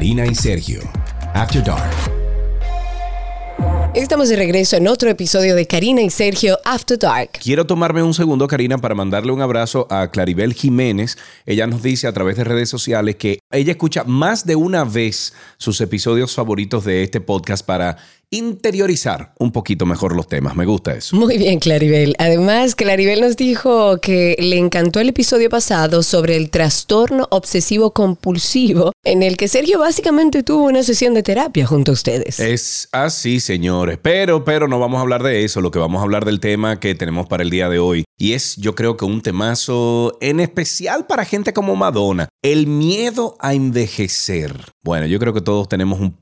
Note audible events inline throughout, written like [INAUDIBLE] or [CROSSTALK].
Karina y Sergio, After Dark. Estamos de regreso en otro episodio de Karina y Sergio After Dark. Quiero tomarme un segundo, Karina, para mandarle un abrazo a Claribel Jiménez. Ella nos dice a través de redes sociales que ella escucha más de una vez sus episodios favoritos de este podcast para interiorizar un poquito mejor los temas. Me gusta eso. Muy bien, Claribel. Además, Claribel nos dijo que le encantó el episodio pasado sobre el trastorno obsesivo compulsivo, en el que Sergio básicamente tuvo una sesión de terapia junto a ustedes. Es así, señores. Pero, pero no vamos a hablar de eso. Lo que vamos a hablar del tema que tenemos para el día de hoy. Y es, yo creo que un temazo en especial para gente como Madonna. El miedo a envejecer. Bueno, yo creo que todos tenemos un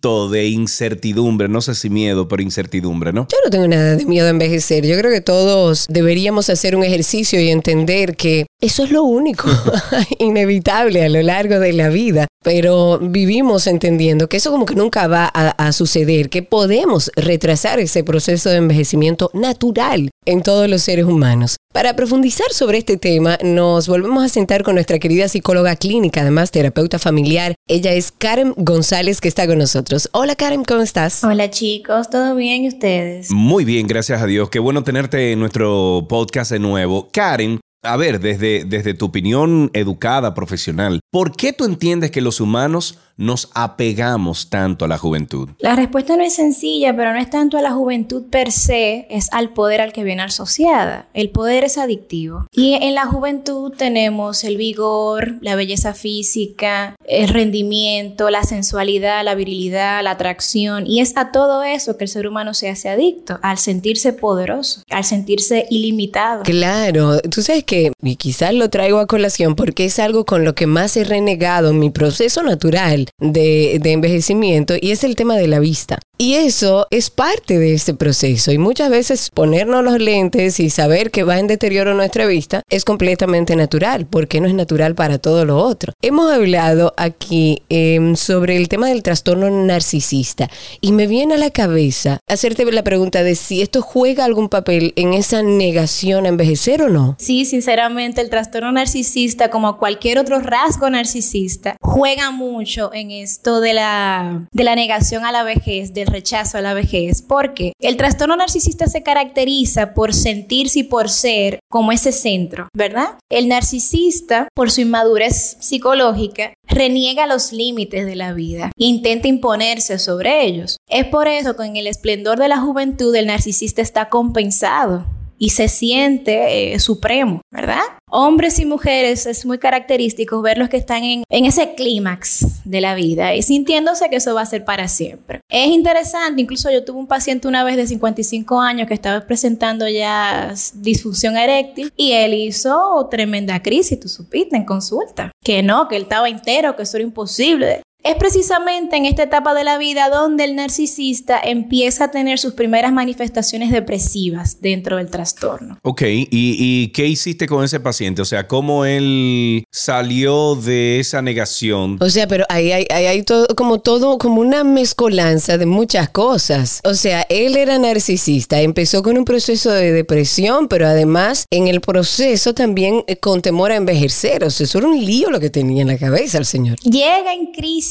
de incertidumbre, no sé si miedo, pero incertidumbre, ¿no? Yo no tengo nada de miedo a envejecer. Yo creo que todos deberíamos hacer un ejercicio y entender que eso es lo único [LAUGHS] [LAUGHS] inevitable a lo largo de la vida. Pero vivimos entendiendo que eso como que nunca va a, a suceder, que podemos retrasar ese proceso de envejecimiento natural en todos los seres humanos. Para profundizar sobre este tema, nos volvemos a sentar con nuestra querida psicóloga clínica, además terapeuta familiar. Ella es Karen González, que está con nosotros. Hola Karen, ¿cómo estás? Hola chicos, ¿todo bien y ustedes? Muy bien, gracias a Dios. Qué bueno tenerte en nuestro podcast de nuevo. Karen, a ver, desde, desde tu opinión educada, profesional, ¿por qué tú entiendes que los humanos nos apegamos tanto a la juventud? La respuesta no es sencilla, pero no es tanto a la juventud per se, es al poder al que viene asociada. El poder es adictivo. Y en la juventud tenemos el vigor, la belleza física, el rendimiento, la sensualidad, la virilidad, la atracción. Y es a todo eso que el ser humano se hace adicto, al sentirse poderoso, al sentirse ilimitado. Claro, tú sabes que, y quizás lo traigo a colación porque es algo con lo que más he renegado en mi proceso natural de, de envejecimiento y es el tema de la vista. Y eso es parte de ese proceso. Y muchas veces ponernos los lentes y saber que va en deterioro nuestra vista es completamente natural, porque no es natural para todo lo otro. Hemos hablado aquí eh, sobre el tema del trastorno narcisista y me viene a la cabeza hacerte la pregunta de si esto juega algún papel en esa negación a envejecer o no. Sí, sinceramente, el trastorno narcisista, como cualquier otro rasgo narcisista, juega mucho en esto de la, de la negación a la vejez, del rechazo a la vejez, porque el trastorno narcisista se caracteriza por sentirse y por ser como ese centro, ¿verdad? El narcisista, por su inmadurez psicológica, reniega los límites de la vida intenta imponerse sobre ellos. Es por eso que en el esplendor de la juventud el narcisista está compensado y se siente eh, supremo, ¿verdad? Hombres y mujeres es muy característico verlos que están en, en ese clímax de la vida y sintiéndose que eso va a ser para siempre. Es interesante, incluso yo tuve un paciente una vez de 55 años que estaba presentando ya disfunción eréctil y él hizo tremenda crisis, tú supiste, en consulta. Que no, que él estaba entero, que eso era imposible. Es precisamente en esta etapa de la vida donde el narcisista empieza a tener sus primeras manifestaciones depresivas dentro del trastorno. Ok, ¿y, y qué hiciste con ese paciente? O sea, ¿cómo él salió de esa negación? O sea, pero ahí hay, ahí hay todo, como todo, como una mezcolanza de muchas cosas. O sea, él era narcisista, empezó con un proceso de depresión, pero además en el proceso también eh, con temor a envejecer. O sea, eso era un lío lo que tenía en la cabeza el señor. Llega en crisis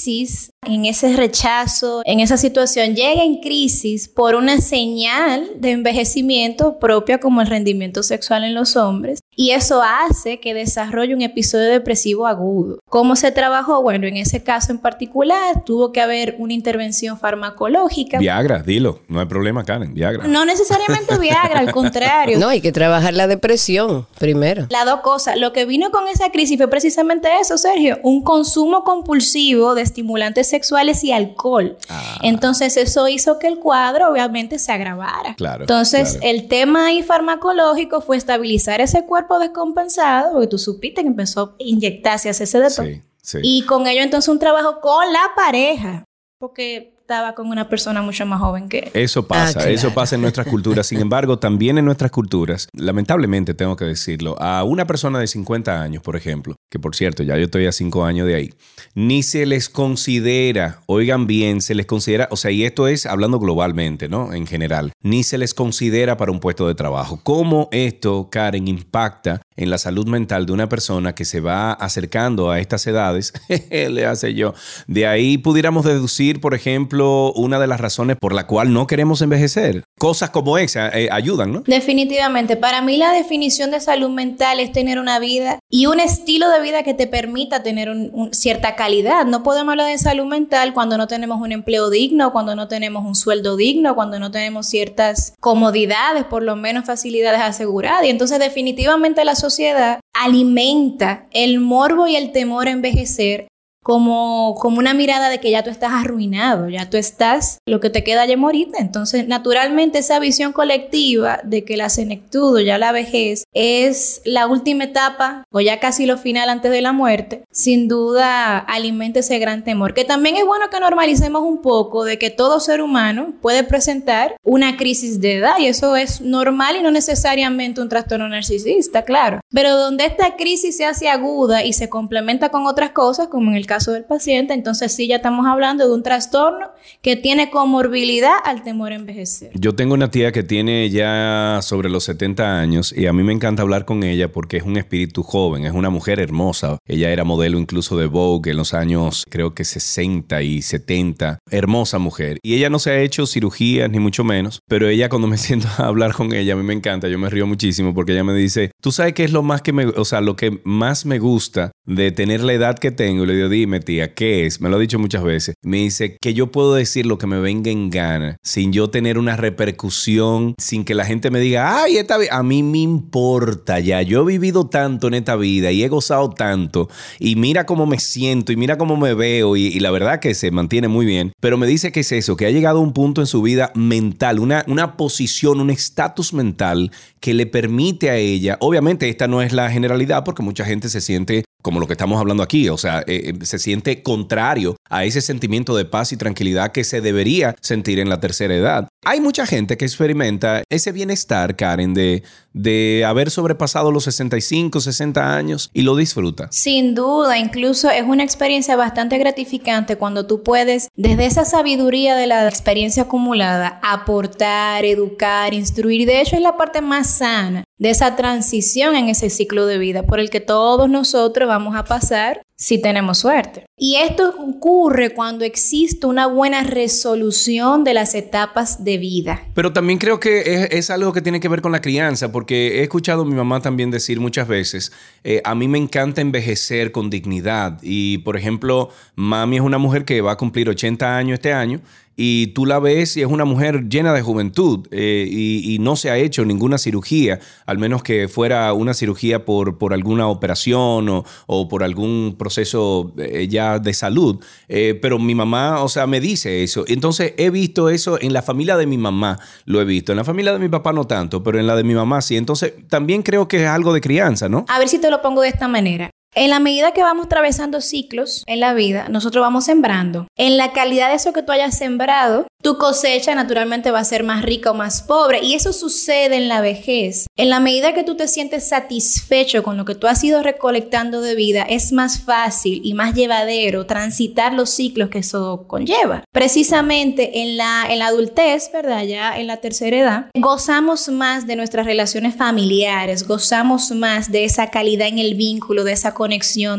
en ese rechazo, en esa situación, llega en crisis por una señal de envejecimiento propia como el rendimiento sexual en los hombres y eso hace que desarrolle un episodio depresivo agudo. ¿Cómo se trabajó? Bueno, en ese caso en particular tuvo que haber una intervención farmacológica. Viagra, dilo, no hay problema, Karen, Viagra. No necesariamente Viagra, al contrario. [LAUGHS] No, hay que trabajar la depresión primero. Las dos cosas. Lo que vino con esa crisis fue precisamente eso, Sergio, un consumo compulsivo de estimulantes sexuales y alcohol. Ah. Entonces eso hizo que el cuadro obviamente se agravara. Claro, Entonces claro. el tema ahí farmacológico fue estabilizar ese cuerpo descompensado, porque tú supiste que empezó a inyectarse, a hacerse de todo. Sí, sí. Y con ello entonces un trabajo con la pareja, porque estaba con una persona mucho más joven que él. Eso pasa, Ah, claro. eso pasa en nuestras culturas. Sin embargo, también en nuestras culturas, lamentablemente tengo que decirlo, a una persona de 50 años, por ejemplo, que por cierto, ya yo estoy a cinco años de ahí, ni se les considera, oigan bien, se les considera, o sea, y esto es hablando globalmente, ¿no? En general, ni se les considera para un puesto de trabajo. ¿Cómo esto, Karen, impacta en la salud mental de una persona que se va acercando a estas edades? [LAUGHS] Le hace yo. De ahí pudiéramos deducir, por ejemplo, una de las razones por la cual no queremos envejecer. Cosas como esa eh, ayudan, ¿no? Definitivamente. Para mí la definición de salud mental es tener una vida y un estilo de vida que te permita tener cierta calidad. No podemos hablar de salud mental cuando no tenemos un empleo digno, cuando no tenemos un sueldo digno, cuando no tenemos ciertas comodidades, por lo menos facilidades aseguradas. Y entonces definitivamente la sociedad alimenta el morbo y el temor a envejecer como, como una mirada de que ya tú estás arruinado, ya tú estás, lo que te queda ya morirte. Entonces, naturalmente, esa visión colectiva de que la senectud o ya la vejez es la última etapa o ya casi lo final antes de la muerte, sin duda alimenta ese gran temor. Que también es bueno que normalicemos un poco de que todo ser humano puede presentar una crisis de edad y eso es normal y no necesariamente un trastorno narcisista, claro. Pero donde esta crisis se hace aguda y se complementa con otras cosas, como en el caso del paciente, entonces sí ya estamos hablando de un trastorno que tiene comorbilidad al temor a envejecer. Yo tengo una tía que tiene ya sobre los 70 años y a mí me encanta hablar con ella porque es un espíritu joven, es una mujer hermosa. Ella era modelo incluso de Vogue en los años creo que 60 y 70. Hermosa mujer. Y ella no se ha hecho cirugías ni mucho menos, pero ella cuando me [LAUGHS] siento a hablar con ella, a mí me encanta, yo me río muchísimo porque ella me dice, tú sabes qué es lo más que me, o sea, lo que más me gusta de tener la edad que tengo. Y le digo, dime tía, ¿qué es? Me lo ha dicho muchas veces. Me dice que yo puedo decir lo que me venga en gana sin yo tener una repercusión, sin que la gente me diga, ay, esta a mí me importa ya. Yo he vivido tanto en esta vida y he gozado tanto y mira cómo me siento y mira cómo me veo y, la verdad que se mantiene muy bien. Pero me dice que es eso, que ha llegado a un punto en su vida mental, una, una posición, un estatus mental que le permite a ella, obviamente esta no es la generalidad porque mucha gente se siente como lo que estamos hablando aquí, o sea, eh, eh, se siente contrario a ese sentimiento de paz y tranquilidad que se debería sentir en la tercera edad. Hay mucha gente que experimenta ese bienestar, Karen, de, de haber sobrepasado los 65, 60 años y lo disfruta. Sin duda, incluso es una experiencia bastante gratificante cuando tú puedes, desde esa sabiduría de la experiencia acumulada, aportar, educar, instruir. De hecho, es la parte más sana de esa transición en ese ciclo de vida por el que todos nosotros vamos a pasar si tenemos suerte. Y esto ocurre cuando existe una buena resolución de las etapas de vida. Pero también creo que es, algo que tiene que ver con la crianza, porque he escuchado a mi mamá también decir muchas veces, eh, a mí me encanta envejecer con dignidad. Y por ejemplo, mami es una mujer que va a cumplir 80 años este año y tú la ves y es una mujer llena de juventud eh, y, no se ha hecho ninguna cirugía, al menos que fuera una cirugía por, por alguna operación o, por algún proceso eh, ya de salud. Eh, pero mi mamá, o sea, me dice eso. Entonces he visto eso en la familia de mi mamá, lo he visto. En la familia de mi papá no tanto, pero en la de mi mamá sí. Entonces también creo que es algo de crianza, ¿no? A ver si te lo pongo de esta manera. En la medida que vamos atravesando ciclos en la vida, nosotros vamos sembrando. En la calidad de eso que tú hayas sembrado, tu cosecha naturalmente va a ser más rica o más pobre. Y eso sucede en la vejez. En la medida que tú te sientes satisfecho con lo que tú has ido recolectando de vida, es más fácil y más llevadero transitar los ciclos que eso conlleva. Precisamente en la, en la adultez, ¿verdad? Ya en la tercera edad, gozamos más de nuestras relaciones familiares, gozamos más de esa calidad en el vínculo, de esa conexión,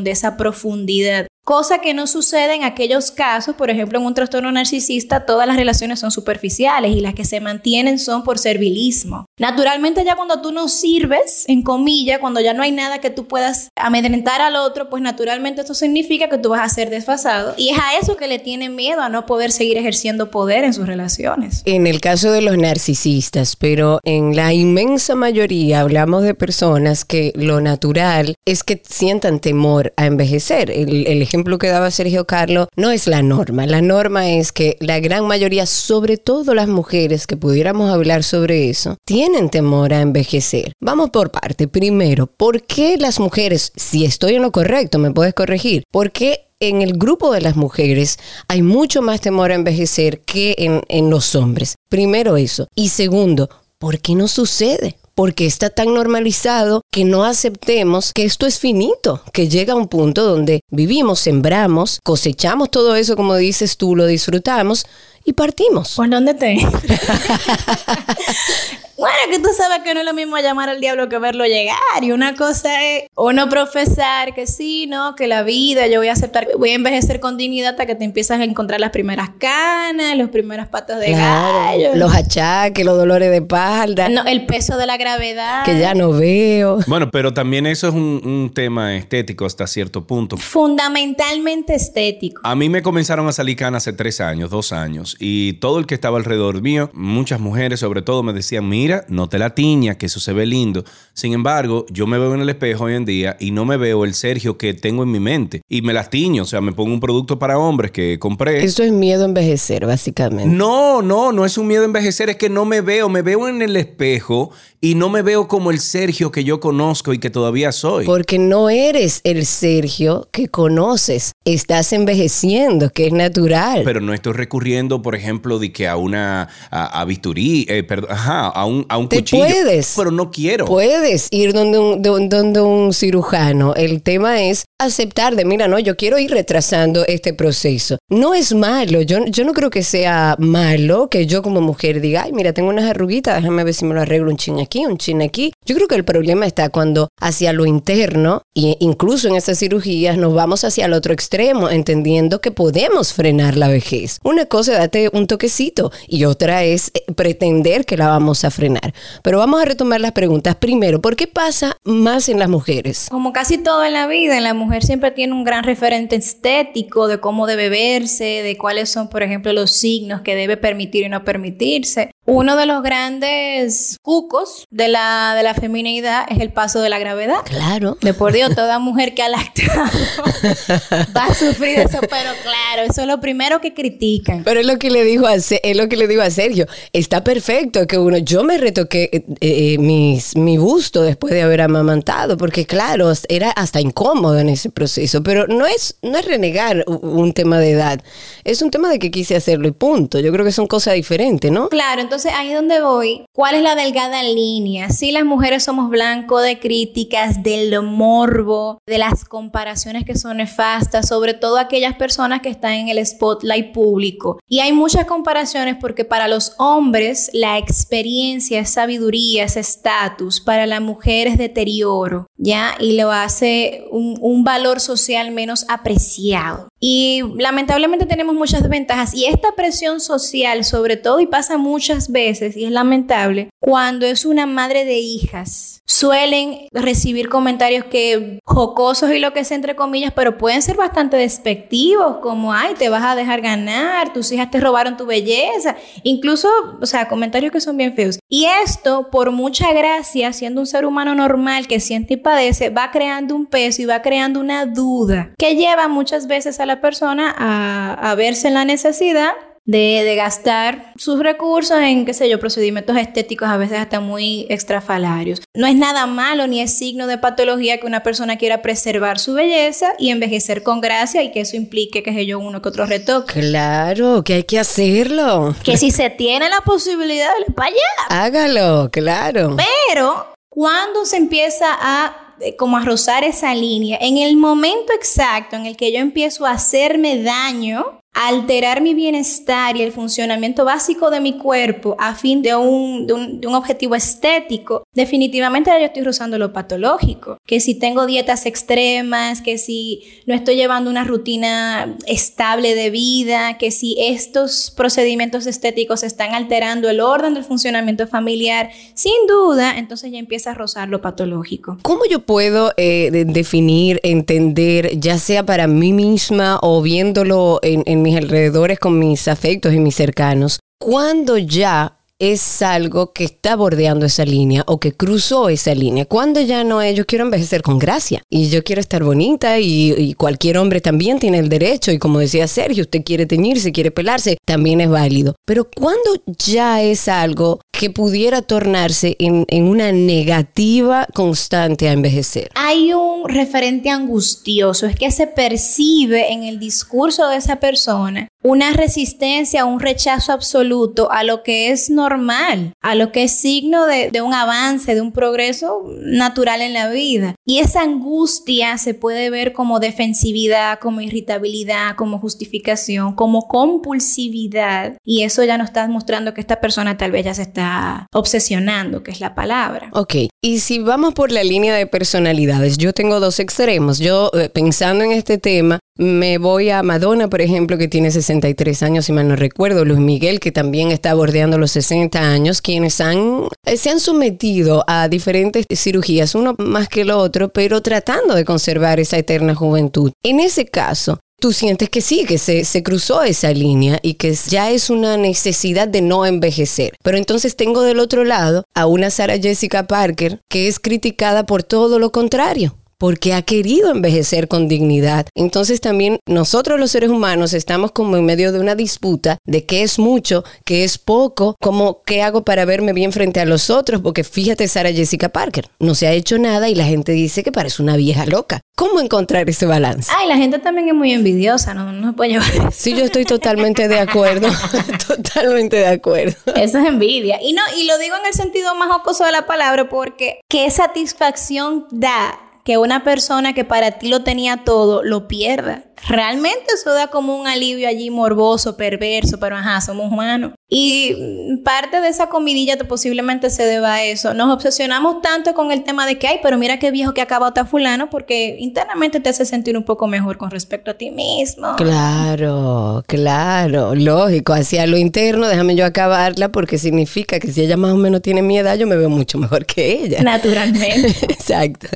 de esa profundidad. Cosa que no sucede en aquellos casos, por ejemplo, en un trastorno narcisista, todas las relaciones son superficiales y las que se mantienen son por servilismo. Naturalmente ya cuando tú no sirves, en comillas, cuando ya no hay nada que tú puedas amedrentar al otro, pues naturalmente esto significa que tú vas a ser desfasado. Y es a eso que le tienen miedo, a no poder seguir ejerciendo poder en sus relaciones. En el caso de los narcisistas, pero en la inmensa mayoría hablamos de personas que lo natural es que sientan temor a envejecer. El, ejemplo ejemplo que daba Sergio Carlos no es la norma. La norma es que la gran mayoría, sobre todo las mujeres que pudiéramos hablar sobre eso, tienen temor a envejecer. Vamos por parte. Primero, ¿por qué las mujeres, si estoy en lo correcto, me puedes corregir, por qué en el grupo de las mujeres hay mucho más temor a envejecer que en, en los hombres? Primero eso. Y segundo, ¿por qué no sucede? Porque está tan normalizado que no aceptemos que esto es finito, que llega a un punto donde vivimos, sembramos, cosechamos todo eso, como dices tú, lo disfrutamos y partimos. ¿Por dónde te? [LAUGHS] [LAUGHS] Bueno, que tú sabes que no es lo mismo llamar al diablo que verlo llegar. Y una cosa es uno profesar que sí, ¿no? Que la vida, yo voy a aceptar, voy a envejecer con dignidad hasta que te empiezas a encontrar las primeras canas, los primeros patos de gallo. Los achaques, los dolores de espalda. No, el peso de la gravedad. Que ya no veo. Bueno, pero también eso es un, un tema estético hasta cierto punto. Fundamentalmente estético. A mí me comenzaron a salir canas hace tres años, dos años, y todo el que estaba alrededor mío, muchas mujeres sobre todo, me decían, mira, no te la tiña, que eso se ve lindo. Sin embargo, yo me veo en el espejo hoy en día y no me veo el Sergio que tengo en mi mente. Y me las tiño, o sea, me pongo un producto para hombres que compré. Eso es miedo a envejecer, básicamente. No, no, no es un miedo a envejecer, es que no me veo, me veo en el espejo y no me veo como el Sergio que yo conozco y que todavía soy. Porque no eres el Sergio que conoces. Estás envejeciendo, que es natural. Pero no estoy recurriendo, por ejemplo, de que a una a, a bisturí, eh, perdón, ajá, a un, a un Te cuchillo. puedes. Pero no quiero. Puedes ir donde un, don- donde un cirujano. El tema es aceptar de, mira, no, yo quiero ir retrasando este proceso. No es malo. Yo, yo no creo que sea malo que yo como mujer diga, ay, mira, tengo unas arruguitas, déjame ver si me lo arreglo un chin aquí, un chin aquí. Yo creo que el problema está cuando hacia lo interno, e incluso en esas cirugías, nos vamos hacia el otro extremo, entendiendo que podemos frenar la vejez. Una cosa es date un toquecito y otra es eh, pretender que la vamos a frenar. Pero vamos a retomar las preguntas. Primero, ¿por qué pasa más en las mujeres? Como casi todo en la vida, la mujer siempre tiene un gran referente estético de cómo debe verse, de cuáles son, por ejemplo, los signos que debe permitir y no permitirse. Uno de los grandes cucos de la, de la feminidad es el paso de la gravedad. Claro. De por Dios, toda [LAUGHS] mujer que ha lactado [LAUGHS] va a sufrir eso, pero claro, eso es lo primero que critican. Pero es lo que le dijo a, es lo que le digo a Sergio. Está perfecto que uno, yo me retoqué eh, eh, mis, mi busto después de haber amamantado, porque claro, era hasta incómodo en ese proceso. Pero no es, no es renegar un tema de edad, es un tema de que quise hacerlo y punto. Yo creo que son cosas diferentes, ¿no? Claro, entonces ahí es donde voy. ¿Cuál es la delgada línea? Si las mujeres somos blanco de críticas, del morbo, de las comparaciones que son nefastas, sobre todo aquellas personas que están en el spotlight público. Y hay muchas comparaciones porque para los hombres la experiencia sabiduría, es estatus, para la mujer es deterioro, ¿ya? Y lo hace un valor social menos apreciado. Y lamentablemente tenemos muchas desventajas y esta presión social sobre todo y pasa muchas veces y es lamentable cuando es una madre de hijas. Suelen recibir comentarios que jocosos y lo que sea entre comillas pero pueden ser bastante despectivos como ay te vas a dejar ganar tus hijas te robaron tu belleza incluso o sea comentarios que son bien feos. Y esto por mucha gracia siendo un ser humano normal que siente y padece va creando un peso y va creando una duda que lleva muchas veces a la persona a, a verse en la necesidad de, de gastar sus recursos en, qué sé yo, procedimientos estéticos a veces hasta muy extrafalarios. No es nada malo ni es signo de patología que una persona quiera preservar su belleza y envejecer con gracia y que eso implique, qué sé yo, uno que otro retoque. Claro, que hay que hacerlo. Que si se tiene la posibilidad, allá. Hágalo, claro. Pero cuando se empieza a como a rozar esa línea, en el momento exacto en el que yo empiezo a hacerme daño, alterar mi bienestar y el funcionamiento básico de mi cuerpo a fin de un, de un, objetivo estético, definitivamente yo estoy rozando lo patológico. Que si tengo dietas extremas, que si no estoy llevando una rutina estable de vida, que si estos procedimientos estéticos están alterando el orden del funcionamiento familiar, sin duda, entonces ya empieza a rozar lo patológico. ¿Cómo yo puedo eh, de- definir, entender, ya sea para mí misma o viéndolo en, en mis alrededores con mis afectos y mis cercanos, cuando ya es algo que está bordeando esa línea o que cruzó esa línea? Cuando ya no es, yo quiero envejecer con gracia y yo quiero estar bonita y, y cualquier hombre también tiene el derecho y como decía Sergio, usted quiere teñirse, quiere pelarse, también es válido. Pero cuando ya es algo que pudiera tornarse en, en una negativa constante a envejecer? Hay un referente angustioso, es que se percibe en el discurso de esa persona una resistencia, un rechazo absoluto a lo que es normal, a lo que es signo de, de, un avance, de un progreso natural en la vida. Y esa angustia se puede ver como defensividad, como irritabilidad, como justificación, como compulsividad. Y eso ya nos está mostrando que esta persona tal vez ya se está obsesionando, que es la palabra. Ok, y si vamos por la línea de personalidades, yo tengo dos extremos. Yo, eh, pensando en este tema, me voy a Madonna, por ejemplo, que tiene 63 años, si mal no recuerdo, Luis Miguel, que también está bordeando los 60 años, quienes eh, se han sometido a diferentes cirugías, uno más que el otro, pero tratando de conservar esa eterna juventud. En ese caso, tú sientes que sí, que se, se, cruzó esa línea y que ya es una necesidad de no envejecer. Pero entonces tengo del otro lado a una Sarah Jessica Parker que es criticada por todo lo contrario porque ha querido envejecer con dignidad. Entonces también nosotros los seres humanos estamos como en medio de una disputa de qué es mucho, qué es poco, como qué hago para verme bien frente a los otros, porque fíjate Sara Jessica Parker, no se ha hecho nada y la gente dice que parece una vieja loca. ¿Cómo encontrar ese balance? Ay, la gente también es muy envidiosa, no, no puede llevar. Sí, yo estoy totalmente de acuerdo, [LAUGHS] [LAUGHS] totalmente de acuerdo. Eso es envidia. Y no, y lo digo en el sentido más jocoso de la palabra porque qué satisfacción da que una persona que para ti lo tenía todo lo pierda. Realmente eso da como un alivio allí morboso, perverso, pero ajá, somos humanos. Y parte de esa comidilla posiblemente se deba a eso. Nos obsesionamos tanto con el tema de que, ay, pero mira qué viejo que acaba está fulano, porque internamente te hace sentir un poco mejor con respecto a ti mismo. Claro, claro, lógico. Hacia lo interno, déjame yo acabarla, porque significa que si ella más o menos tiene mi edad, yo me veo mucho mejor que ella. Naturalmente. [LAUGHS] Exacto.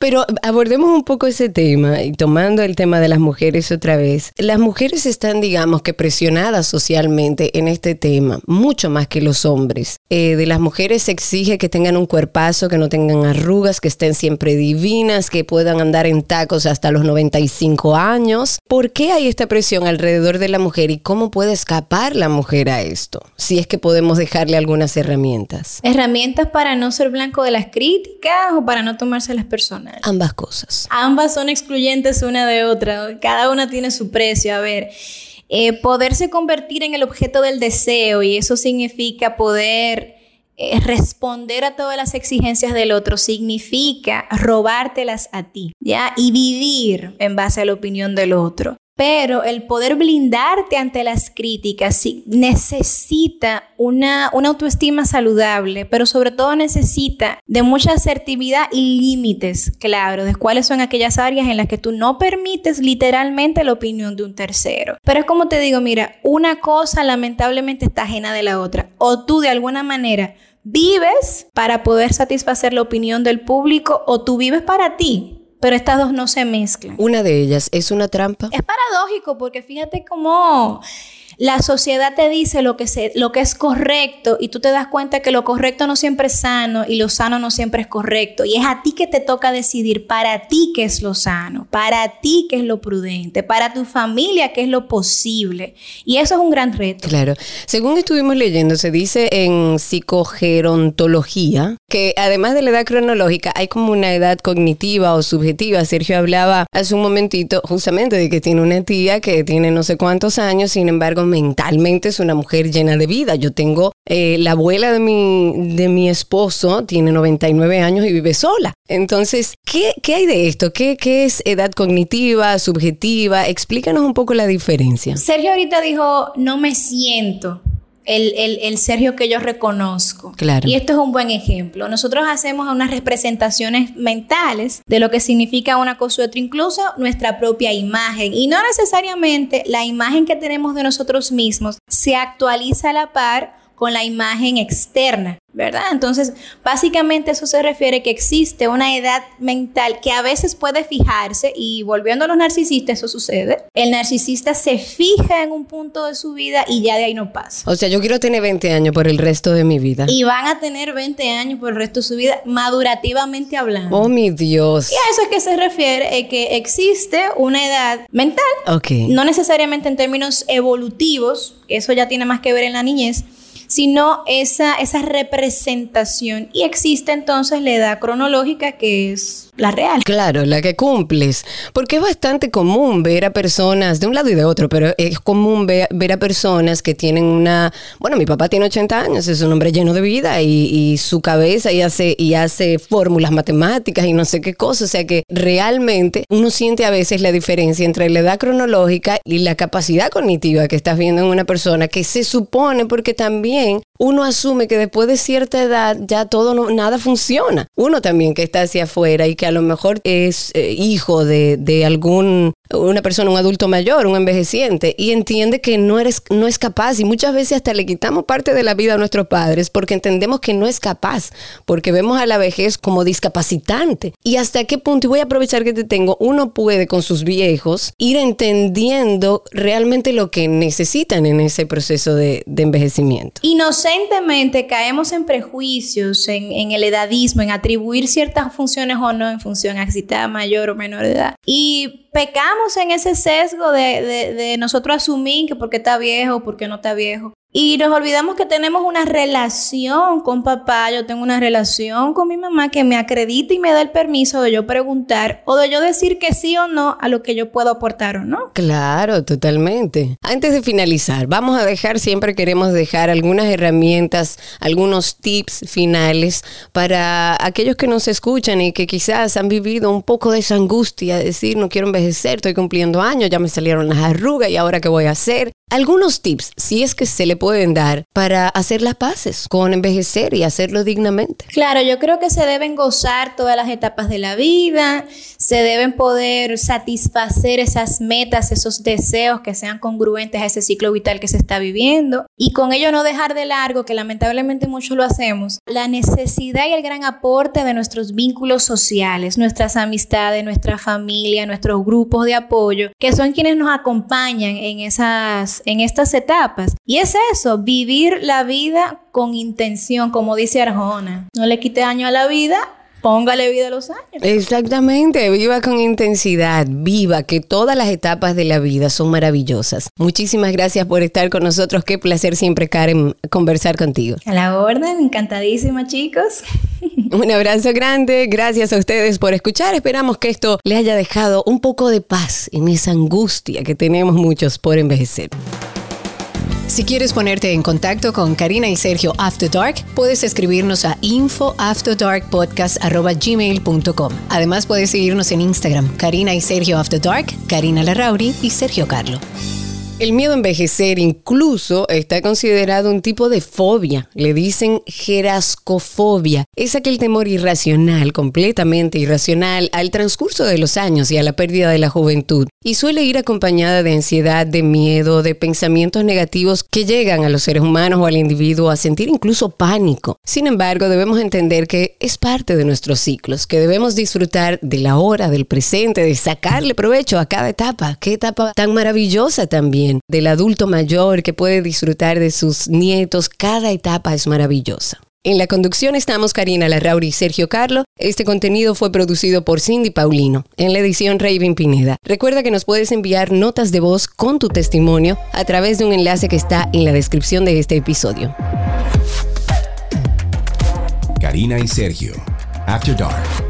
Pero abordemos un poco ese tema y tomando el tema de las mujeres otra vez. Las mujeres están, digamos, que presionadas socialmente en este tema mucho más que los hombres. Eh, de las mujeres se exige que tengan un cuerpazo, que no tengan arrugas, que estén siempre divinas, que puedan andar en tacos hasta los 95 años. ¿Por qué hay esta presión alrededor de la mujer y cómo puede escapar la mujer a esto? Si es que podemos dejarle algunas herramientas. ¿Herramientas para no ser blanco de las críticas o para no tomárselas personal? Ambas cosas. Ambas son excluyentes una de otra. Cada una tiene su precio. A ver. Eh, poderse convertir en el objeto del deseo y eso significa poder eh, responder a todas las exigencias del otro, significa robártelas a ti, ¿ya? Y vivir en base a la opinión del otro. Pero el poder blindarte ante las críticas necesita una, una, autoestima saludable, pero sobre todo necesita de mucha asertividad y límites, claro, de cuáles son aquellas áreas en las que tú no permites literalmente la opinión de un tercero. Pero es como te digo, mira, una cosa lamentablemente está ajena de la otra. O tú de alguna manera vives para poder satisfacer la opinión del público o tú vives para ti pero estas dos no se mezclan. Una de ellas es una trampa. Es paradójico porque fíjate cómo la sociedad te dice lo que, se, lo que es correcto y tú te das cuenta que lo correcto no siempre es sano y lo sano no siempre es correcto. Y es a ti que te toca decidir para ti qué es lo sano, para ti qué es lo prudente, para tu familia qué es lo posible. Y eso es un gran reto. Claro. Según estuvimos leyendo, se dice en psicogerontología que además de la edad cronológica hay como una edad cognitiva o subjetiva. Sergio hablaba hace un momentito justamente de que tiene una tía que tiene no sé cuántos años, sin embargo mentalmente es una mujer llena de vida. Yo tengo eh, la abuela de mi, de mi esposo, tiene 99 años y vive sola. Entonces, ¿qué, qué hay de esto? ¿Qué, ¿Qué es edad cognitiva, subjetiva? Explícanos un poco la diferencia. Sergio ahorita dijo, no me siento el, Sergio que yo reconozco. Claro. Y esto es un buen ejemplo. Nosotros hacemos unas representaciones mentales de lo que significa una cosa u otra, incluso nuestra propia imagen. Y no necesariamente la imagen que tenemos de nosotros mismos se actualiza a la par con la imagen externa. ¿Verdad? Entonces, básicamente eso se refiere que existe una edad mental que a veces puede fijarse y volviendo a los narcisistas, eso sucede. El narcisista se fija en un punto de su vida y ya de ahí no pasa. O sea, yo quiero tener 20 años por el resto de mi vida. Y van a tener 20 años por el resto de su vida, madurativamente hablando. Oh, mi Dios. Y a eso es que se refiere eh, que existe una edad mental. Ok. No necesariamente en términos evolutivos, eso ya tiene más que ver en la niñez, sino esa, esa representación. Y existe entonces la edad cronológica que es la real. Claro, la que cumples. Porque es bastante común ver a personas de un lado y de otro, pero es común ver, a personas que tienen una... Bueno, mi papá tiene 80 años, es un hombre lleno de vida y, su cabeza y hace, y hace fórmulas matemáticas y no sé qué cosa. O sea que realmente uno siente a veces la diferencia entre la edad cronológica y la capacidad cognitiva que estás viendo en una persona que se supone porque también uno asume que después de cierta edad ya todo no, nada funciona. Uno también que está hacia afuera y que a lo mejor es eh, hijo de, de, algún una persona, un adulto mayor, un envejeciente y entiende que no eres no es capaz y muchas veces hasta le quitamos parte de la vida a nuestros padres porque entendemos que no es capaz, porque vemos a la vejez como discapacitante. Y hasta qué punto y voy a aprovechar que te tengo, uno puede con sus viejos ir entendiendo realmente lo que necesitan en ese proceso de, de envejecimiento. Y no sé inocentemente caemos en prejuicios, en, el edadismo, en atribuir ciertas funciones o no en función a si está mayor o menor de edad. Y pecamos en ese sesgo de, de, nosotros asumir que porque está viejo, porque no está viejo. Y nos olvidamos que tenemos una relación con papá, yo tengo una relación con mi mamá que me acredita y me da el permiso de yo preguntar o de yo decir que sí o no a lo que yo puedo aportar o no. Claro, totalmente. Antes de finalizar, vamos a dejar, siempre queremos dejar algunas herramientas, algunos tips finales para aquellos que nos escuchan y que quizás han vivido un poco de esa angustia, decir, no quiero envejecer, estoy cumpliendo años, ya me salieron las arrugas y ahora qué voy a hacer. Algunos tips, si es que se le pueden dar para hacer las paces con envejecer y hacerlo dignamente. Claro, yo creo que se deben gozar todas las etapas de la vida, se deben poder satisfacer esas metas, esos deseos que sean congruentes a ese ciclo vital que se está viviendo y con ello no dejar de largo, que lamentablemente muchos lo hacemos, la necesidad y el gran aporte de nuestros vínculos sociales, nuestras amistades, nuestra familia, nuestros grupos de apoyo, que son quienes nos acompañan en esas en estas etapas. Y es eso, vivir la vida con intención, como dice Arjona. No le quite daño a la vida, Póngale vida a los años. Exactamente, viva con intensidad, viva, que todas las etapas de la vida son maravillosas. Muchísimas gracias por estar con nosotros. Qué placer siempre, Karen, conversar contigo. A la orden, encantadísima, chicos. [LAUGHS] Un abrazo grande, gracias a ustedes por escuchar. Esperamos que esto le haya dejado un poco de paz en esa angustia que tenemos muchos por envejecer. Si quieres ponerte en contacto con Karina y Sergio After Dark, puedes escribirnos a infoafterdarkpodcast.gmail.com. Además, puedes seguirnos en Instagram, Karina y Sergio After Dark, Karina Larrauri y Sergio Carlo. El miedo a envejecer incluso está considerado un tipo de fobia. Le dicen gerascofobia. Es aquel temor irracional, completamente irracional, al transcurso de los años y a la pérdida de la juventud. Y suele ir acompañada de ansiedad, de miedo, de pensamientos negativos que llegan a los seres humanos o al individuo a sentir incluso pánico. Sin embargo, debemos entender que es parte de nuestros ciclos, que debemos disfrutar de la hora, del presente, de sacarle provecho a cada etapa. Qué etapa tan maravillosa también del adulto mayor que puede disfrutar de sus nietos. Cada etapa es maravillosa. En la conducción estamos Karina Larrauri y Sergio Carlo. Este contenido fue producido por Cindy Paulino. En la edición Raven Pineda. Recuerda que nos puedes enviar notas de voz con tu testimonio a través de un enlace que está en la descripción de este episodio. Karina y Sergio. After Dark.